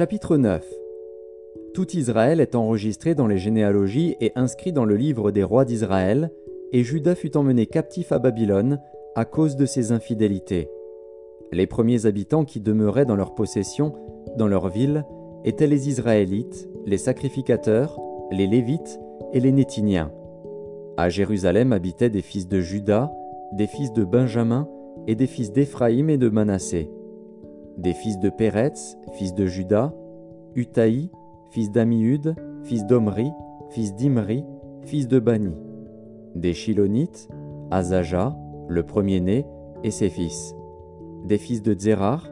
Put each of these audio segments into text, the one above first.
1 Chronique, chapitre 9 Tout Israël est enregistré dans les généalogies et inscrit dans le livre des rois d'Israël, et Judas fut emmené captif à Babylone à cause de ses infidélités. Les premiers habitants qui demeuraient dans leur possession, dans leur ville, étaient les Israélites, les sacrificateurs, les Lévites et les Nétiniens. À Jérusalem habitaient des fils de Judas, des fils de Benjamin et des fils d'Éphraïm et de Manassé. Des fils de Péretz, fils de Judas, Utaï, fils d'Amiud, fils d'Omri, fils d'Imri, fils de Bani. Des Chilonites, Azaja, le premier-né, et ses fils. Des fils de Zérar,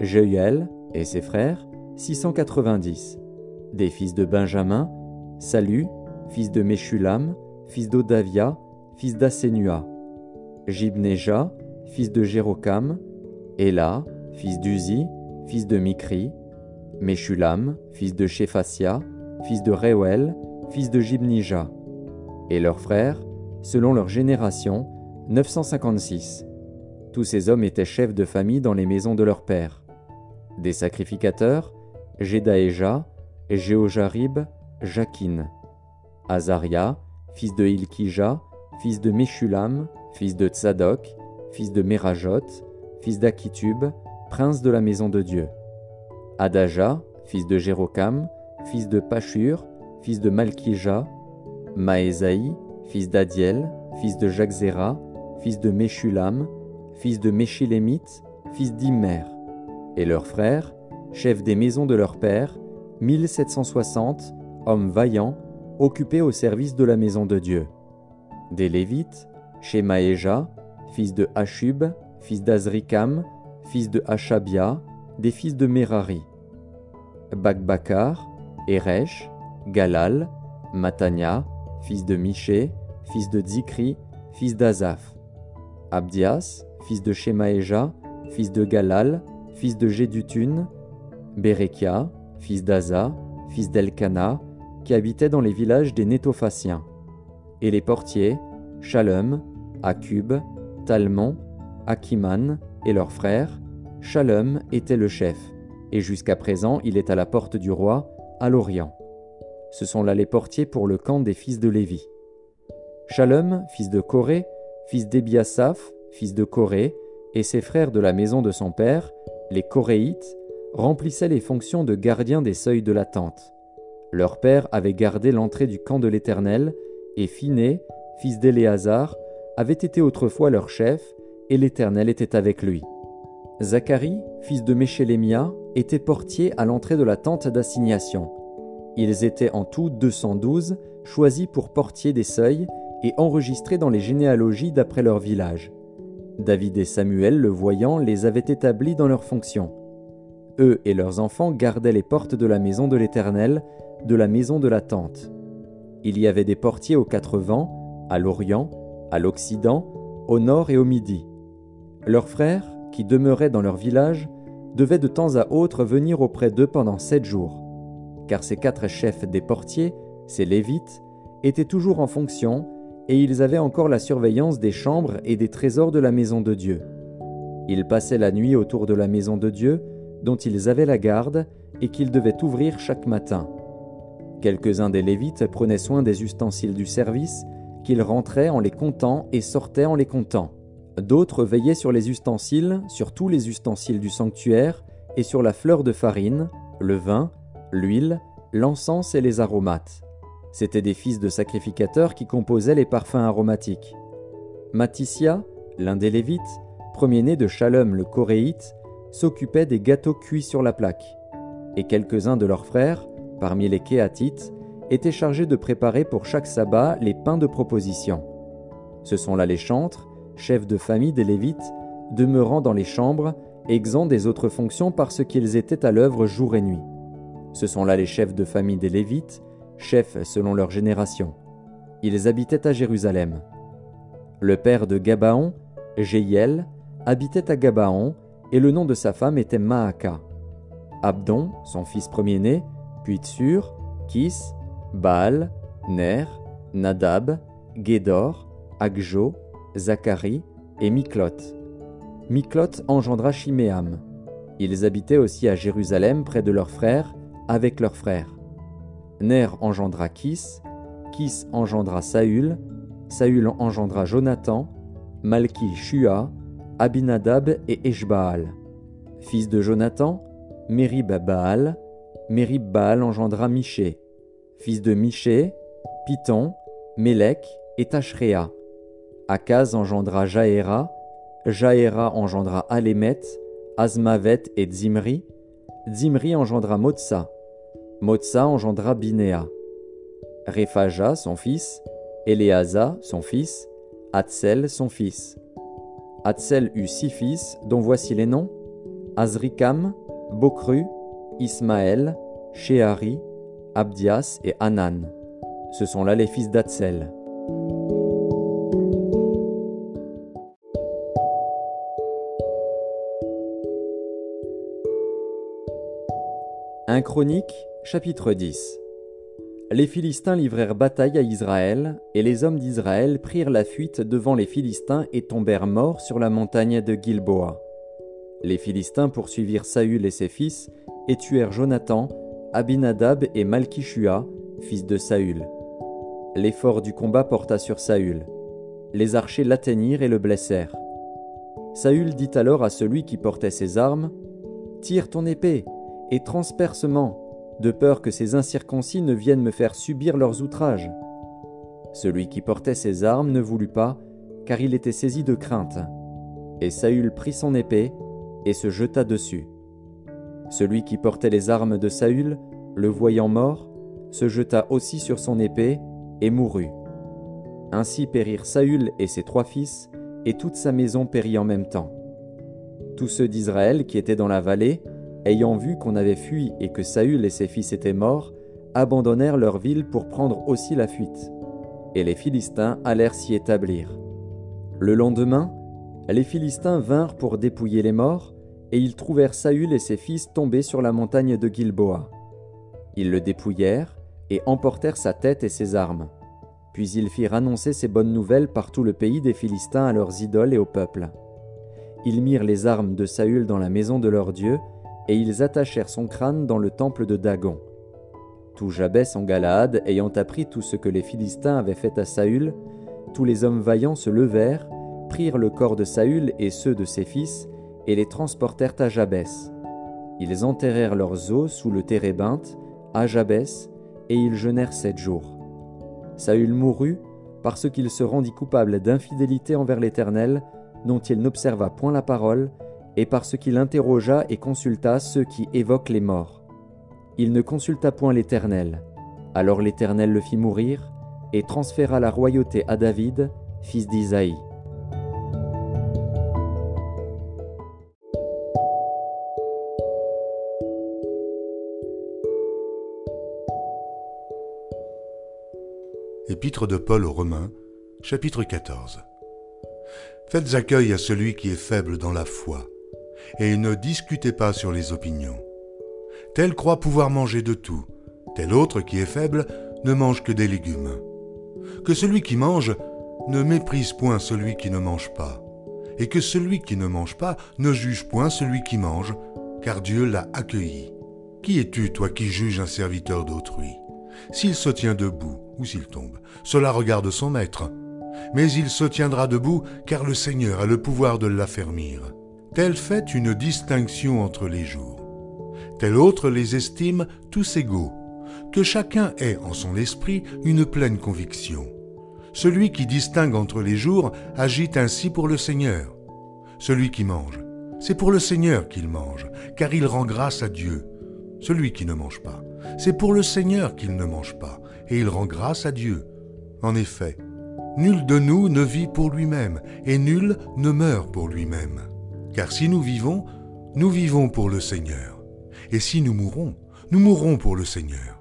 Jeuel et ses frères, 690. Des fils de Benjamin, Salut, fils de Meshulam, fils d'Odavia, fils d'Asenua. Jibneja, fils de Jérocam, Ela, fils d'Uzi, fils de Mikri, Meshulam, fils de Shephasia, fils de Reuel, fils de Jibnija, et leurs frères, selon leur génération, 956. Tous ces hommes étaient chefs de famille dans les maisons de leur père. Des sacrificateurs, Jedaéja, Jéojarib, Jakin, Azaria, fils de Ilkija, fils de Meshulam, fils de Tzadok, fils de Merajot, fils d'Akitub, prince de la maison de Dieu. Adaja, fils de Jérocam, fils de Pachur, fils de Malkija, Maésaï, fils d'Adiel, fils de Jaczéra, fils de Meshulam, fils de Meshilémite, fils d'Immer, et leurs frères, chefs des maisons de leur père, 1760, hommes vaillants, occupés au service de la maison de Dieu. Des Lévites, Shemaéja, fils de Hashub, fils d'Azrikam, fils de Hashabia, des fils de Merari. Bakbakar, Eresh, Galal, Matania, fils de Miché, fils de Zikri, fils d'Azaph. Abdias, fils de Shemaéja, fils de Galal, fils de Jédutun, Berekia, fils d'Aza, fils d'Elkana, qui habitait dans les villages des Nétophaciens. Et les portiers, Shalom, Akub, Talmon, Akiman et leurs frères, Shalom était le chef, et jusqu'à présent il est à la porte du roi, à l'Orient. Ce sont là les portiers pour le camp des fils de Lévi. Shalom, fils de Corée, fils d'Ebiasaph, fils de Corée, et ses frères de la maison de son père, les Coréites, remplissaient les fonctions de gardiens des seuils de la tente. Leur père avait gardé l'entrée du camp de l'Éternel, et Phiné, fils d'Éléazar, avait été autrefois leur chef, et l'Éternel était avec lui. Zacharie, fils de Méchélémia, était portier à l'entrée de la tente d'assignation. Ils étaient en tout 212, choisis pour portier des seuils et enregistrés dans les généalogies d'après leur village. David et Samuel, le voyant, les avaient établis dans leurs fonctions. Eux et leurs enfants gardaient les portes de la maison de l'Éternel, de la maison de la tente. Il y avait des portiers aux quatre vents, à l'Orient, à l'Occident, au Nord et au Midi. Leurs frères, qui demeuraient dans leur village, devaient de temps à autre venir auprès d'eux pendant sept jours, car ces quatre chefs des portiers, ces Lévites, étaient toujours en fonction, et ils avaient encore la surveillance des chambres et des trésors de la maison de Dieu. Ils passaient la nuit autour de la maison de Dieu, dont ils avaient la garde, et qu'ils devaient ouvrir chaque matin. Quelques-uns des Lévites prenaient soin des ustensiles du service, qu'ils rentraient en les comptant et sortaient en les comptant. D'autres veillaient sur les ustensiles, sur tous les ustensiles du sanctuaire, et sur la fleur de farine, le vin, l'huile, l'encens et les aromates. C'étaient des fils de sacrificateurs qui composaient les parfums aromatiques. Matisia, l'un des Lévites, premier-né de Shalom le Coréite, s'occupait des gâteaux cuits sur la plaque. Et quelques-uns de leurs frères, parmi les Kéatites, étaient chargés de préparer pour chaque sabbat les pains de proposition. Ce sont là les chantres, chefs de famille des Lévites, demeurant dans les chambres, exempts des autres fonctions parce qu'ils étaient à l'œuvre jour et nuit. Ce sont là les chefs de famille des Lévites, chefs selon leur génération. Ils habitaient à Jérusalem. Le père de Gabaon, Jéiel, habitait à Gabaon, et le nom de sa femme était Maaka. Abdon, son fils premier-né, puis Tsur, Kis, Baal, Ner, Nadab, Gédor, Agjo, Zacharie et Miklot. Miklot engendra Chiméam. Ils habitaient aussi à Jérusalem près de leurs frères, avec leurs frères. Ner engendra Kis, Kis engendra Saül, Saül engendra Jonathan, Malki Shua, Abinadab et Eshbaal. Fils de Jonathan, Merib Baal, Merib Baal engendra Miché. Fils de Miché, Piton, Mélec et Tachréa. Akaz engendra Jaéra, Jaéra engendra Alémet, Azmavet et Zimri. Zimri engendra Motsa. Motsa engendra Binéa. Rephaja, son fils, Éléaza, son fils, Atsel, son fils. Atsel eut six fils, dont voici les noms Azrikam, Bokru, Ismaël, Sheari, Abdias et Anan. Ce sont là les fils d'Atsel. Un Chronique, chapitre 10 Les Philistins livrèrent bataille à Israël, et les hommes d'Israël prirent la fuite devant les Philistins et tombèrent morts sur la montagne de Gilboa. Les Philistins poursuivirent Saül et ses fils, et tuèrent Jonathan, Abinadab et Malkishua, fils de Saül. L'effort du combat porta sur Saül. Les archers l'atteignirent et le blessèrent. Saül dit alors à celui qui portait ses armes Tire ton épée et transpercement, de peur que ces incirconcis ne viennent me faire subir leurs outrages. Celui qui portait ses armes ne voulut pas, car il était saisi de crainte. Et Saül prit son épée et se jeta dessus. Celui qui portait les armes de Saül, le voyant mort, se jeta aussi sur son épée et mourut. Ainsi périrent Saül et ses trois fils, et toute sa maison périt en même temps. Tous ceux d'Israël qui étaient dans la vallée, ayant vu qu'on avait fui et que Saül et ses fils étaient morts, abandonnèrent leur ville pour prendre aussi la fuite. Et les Philistins allèrent s'y établir. Le lendemain, les Philistins vinrent pour dépouiller les morts, et ils trouvèrent Saül et ses fils tombés sur la montagne de Gilboa. Ils le dépouillèrent et emportèrent sa tête et ses armes. Puis ils firent annoncer ces bonnes nouvelles par tout le pays des Philistins à leurs idoles et au peuple. Ils mirent les armes de Saül dans la maison de leur Dieu, et ils attachèrent son crâne dans le temple de Dagon. Tout Jabès en Galaad ayant appris tout ce que les Philistins avaient fait à Saül, tous les hommes vaillants se levèrent, prirent le corps de Saül et ceux de ses fils, et les transportèrent à Jabès. Ils enterrèrent leurs os sous le térébinthe, à Jabès, et ils jeûnèrent sept jours. Saül mourut parce qu'il se rendit coupable d'infidélité envers l'Éternel, dont il n'observa point la parole, et parce qu'il interrogea et consulta ceux qui évoquent les morts. Il ne consulta point l'Éternel. Alors l'Éternel le fit mourir, et transféra la royauté à David, fils d'Isaïe. Épître de Paul aux Romains, chapitre 14. Faites accueil à celui qui est faible dans la foi, et ne discutez pas sur les opinions. Tel croit pouvoir manger de tout, tel autre qui est faible ne mange que des légumes. Que celui qui mange ne méprise point celui qui ne mange pas, et que celui qui ne mange pas ne juge point celui qui mange, car Dieu l'a accueilli. Qui es-tu, toi qui juges un serviteur d'autrui? S'il se tient debout, ou s'il tombe. Cela regarde son maître. Mais il se tiendra debout, car le Seigneur a le pouvoir de l'affermir. Tel fait une distinction entre les jours. Tel autre les estime tous égaux. Que chacun ait en son esprit une pleine conviction. Celui qui distingue entre les jours agit ainsi pour le Seigneur. Celui qui mange, c'est pour le Seigneur qu'il mange, car il rend grâce à Dieu. Celui qui ne mange pas, c'est pour le Seigneur qu'il ne mange pas, et il rend grâce à Dieu. En effet, nul de nous ne vit pour lui-même, et nul ne meurt pour lui-même. Car si nous vivons, nous vivons pour le Seigneur. Et si nous mourons, nous mourrons pour le Seigneur.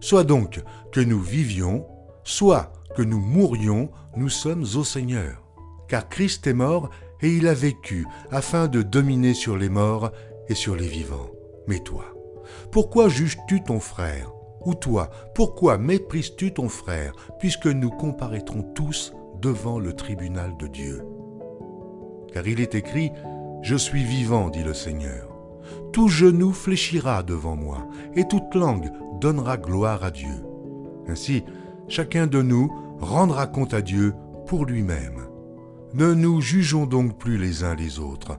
Soit donc que nous vivions, soit que nous mourions, nous sommes au Seigneur. Car Christ est mort et il a vécu afin de dominer sur les morts et sur les vivants. Mais toi, pourquoi juges-tu ton frère? Ou toi, pourquoi méprises-tu ton frère, puisque nous comparaîtrons tous devant le tribunal de Dieu? Car il est écrit, Je suis vivant, dit le Seigneur. tout genou fléchira devant moi, et toute langue donnera gloire à Dieu. Ainsi, chacun de nous rendra compte à Dieu pour lui-même. Ne nous jugeons donc plus les uns les autres,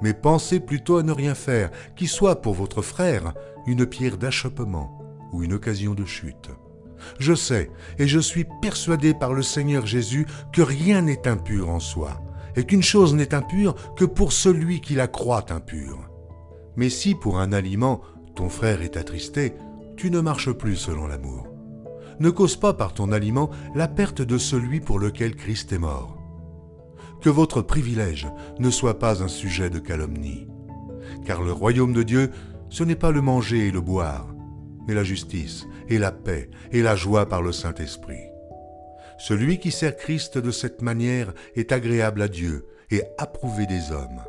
mais pensez plutôt à ne rien faire qui soit pour votre frère une pierre d'achoppement ou une occasion de chute. Je sais et je suis persuadé par le Seigneur Jésus que rien n'est impur en soi, et qu'une chose n'est impure que pour celui qui la croit impure. Mais si pour un aliment ton frère est attristé, tu ne marches plus selon l'amour. Ne cause pas par ton aliment la perte de celui pour lequel Christ est mort. Que votre privilège ne soit pas un sujet de calomnie. Car le royaume de Dieu, ce n'est pas le manger et le boire, mais la justice et la paix et la joie par le Saint-Esprit. Celui qui sert Christ de cette manière est agréable à Dieu et approuvé des hommes.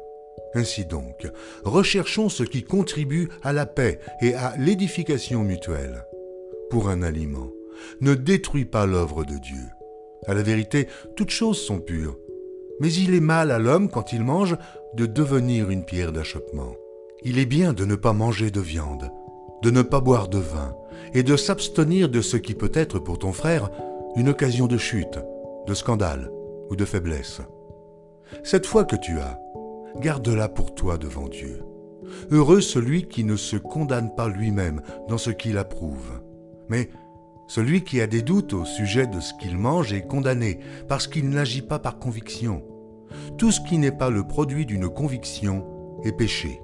Ainsi donc, recherchons ce qui contribue à la paix et à l'édification mutuelle. Pour un aliment, ne détruis pas l'œuvre de Dieu. À la vérité, toutes choses sont pures, mais il est mal à l'homme quand il mange de devenir une pierre d'achoppement. Il est bien de ne pas manger de viande, de ne pas boire de vin, et de s'abstenir de ce qui peut être pour ton frère une occasion de chute, de scandale ou de faiblesse. Cette foi que tu as, garde-la pour toi devant Dieu. Heureux celui qui ne se condamne pas lui-même dans ce qu'il approuve. Mais celui qui a des doutes au sujet de ce qu'il mange est condamné parce qu'il n'agit pas par conviction. Tout ce qui n'est pas le produit d'une conviction est péché.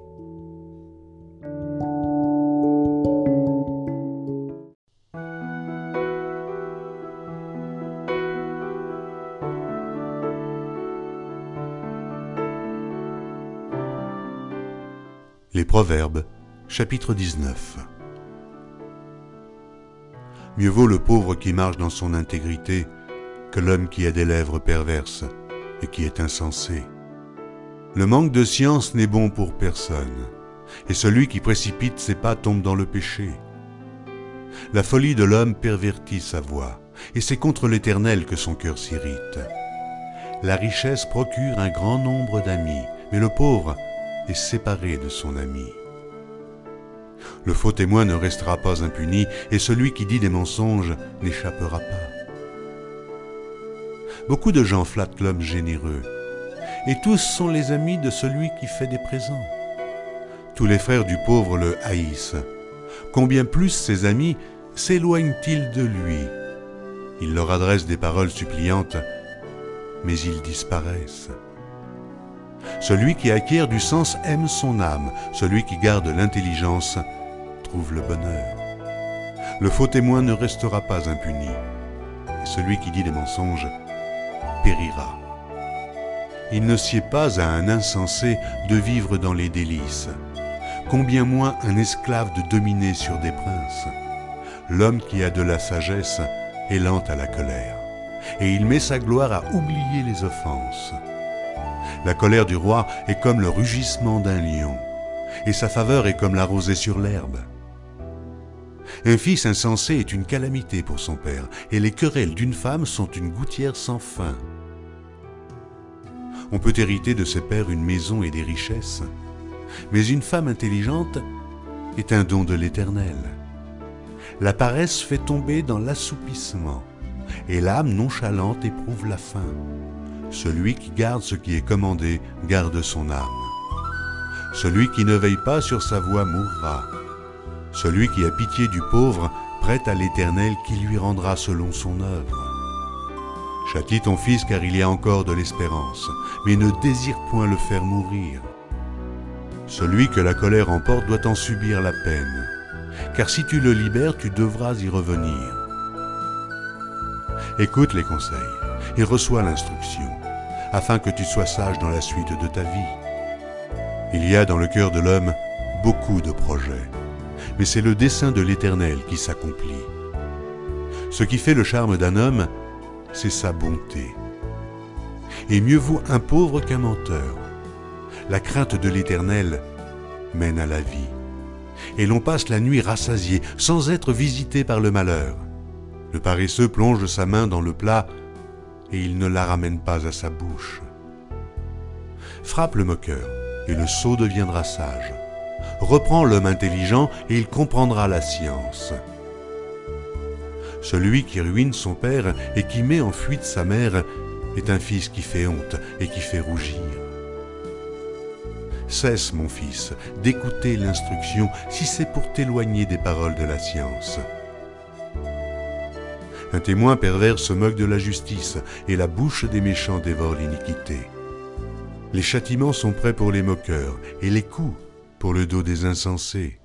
Les Proverbes, chapitre 19 Mieux vaut le pauvre qui marche dans son intégrité que l'homme qui a des lèvres perverses et qui est insensé. Le manque de science n'est bon pour personne, et celui qui précipite ses pas tombe dans le péché. La folie de l'homme pervertit sa voix, et c'est contre l'Éternel que son cœur s'irrite. La richesse procure un grand nombre d'amis, mais le pauvre est séparé de son ami. Le faux témoin ne restera pas impuni et celui qui dit des mensonges n'échappera pas. Beaucoup de gens flattent l'homme généreux et tous sont les amis de celui qui fait des présents. Tous les frères du pauvre le haïssent. Combien plus ses amis s'éloignent-ils de lui? Il leur adresse des paroles suppliantes, mais ils disparaissent. Celui qui acquiert du sens aime son âme, celui qui garde l'intelligence trouve le bonheur. Le faux témoin ne restera pas impuni, et celui qui dit des mensonges périra. Il ne sied pas à un insensé de vivre dans les délices, combien moins un esclave de dominer sur des princes? L'homme qui a de la sagesse est lent à la colère, et il met sa gloire à oublier les offenses. La colère du roi est comme le rugissement d'un lion, et sa faveur est comme la rosée sur l'herbe. Un fils insensé est une calamité pour son père, et les querelles d'une femme sont une gouttière sans fin. On peut hériter de ses pères une maison et des richesses, mais une femme intelligente est un don de l'Éternel. La paresse fait tomber dans l'assoupissement, et l'âme nonchalante éprouve la faim. Celui qui garde ce qui est commandé garde son âme. Celui qui ne veille pas sur sa voie mourra. Celui qui a pitié du pauvre prête à l'Éternel qui lui rendra selon son œuvre. Châtie ton fils car il y a encore de l'espérance, mais ne désire point le faire mourir. Celui que la colère emporte doit en subir la peine, car si tu le libères, tu devras y revenir. Écoute les conseils et reçois l'instruction, afin que tu sois sage dans la suite de ta vie. Il y a dans le cœur de l'homme beaucoup de projets, mais c'est le dessein de l'Éternel qui s'accomplit. Ce qui fait le charme d'un homme, c'est sa bonté. Et mieux vaut un pauvre qu'un menteur. La crainte de l'Éternel mène à la vie. Et l'on passe la nuit rassasié, sans être visité par le malheur. Le paresseux plonge sa main dans le plat et il ne la ramène pas à sa bouche. Frappe le moqueur, et le sot deviendra sage. reprend l'homme intelligent et il comprendra la science. Celui qui ruine son père et qui met en fuite sa mère est un fils qui fait honte et qui fait rougir. Cesse, mon fils, d'écouter l'instruction si c'est pour t'éloigner des paroles de la science. Un témoin pervers se moque de la justice, et la bouche des méchants dévore l'iniquité. Les châtiments sont prêts pour les moqueurs, et les coups pour le dos des insensés.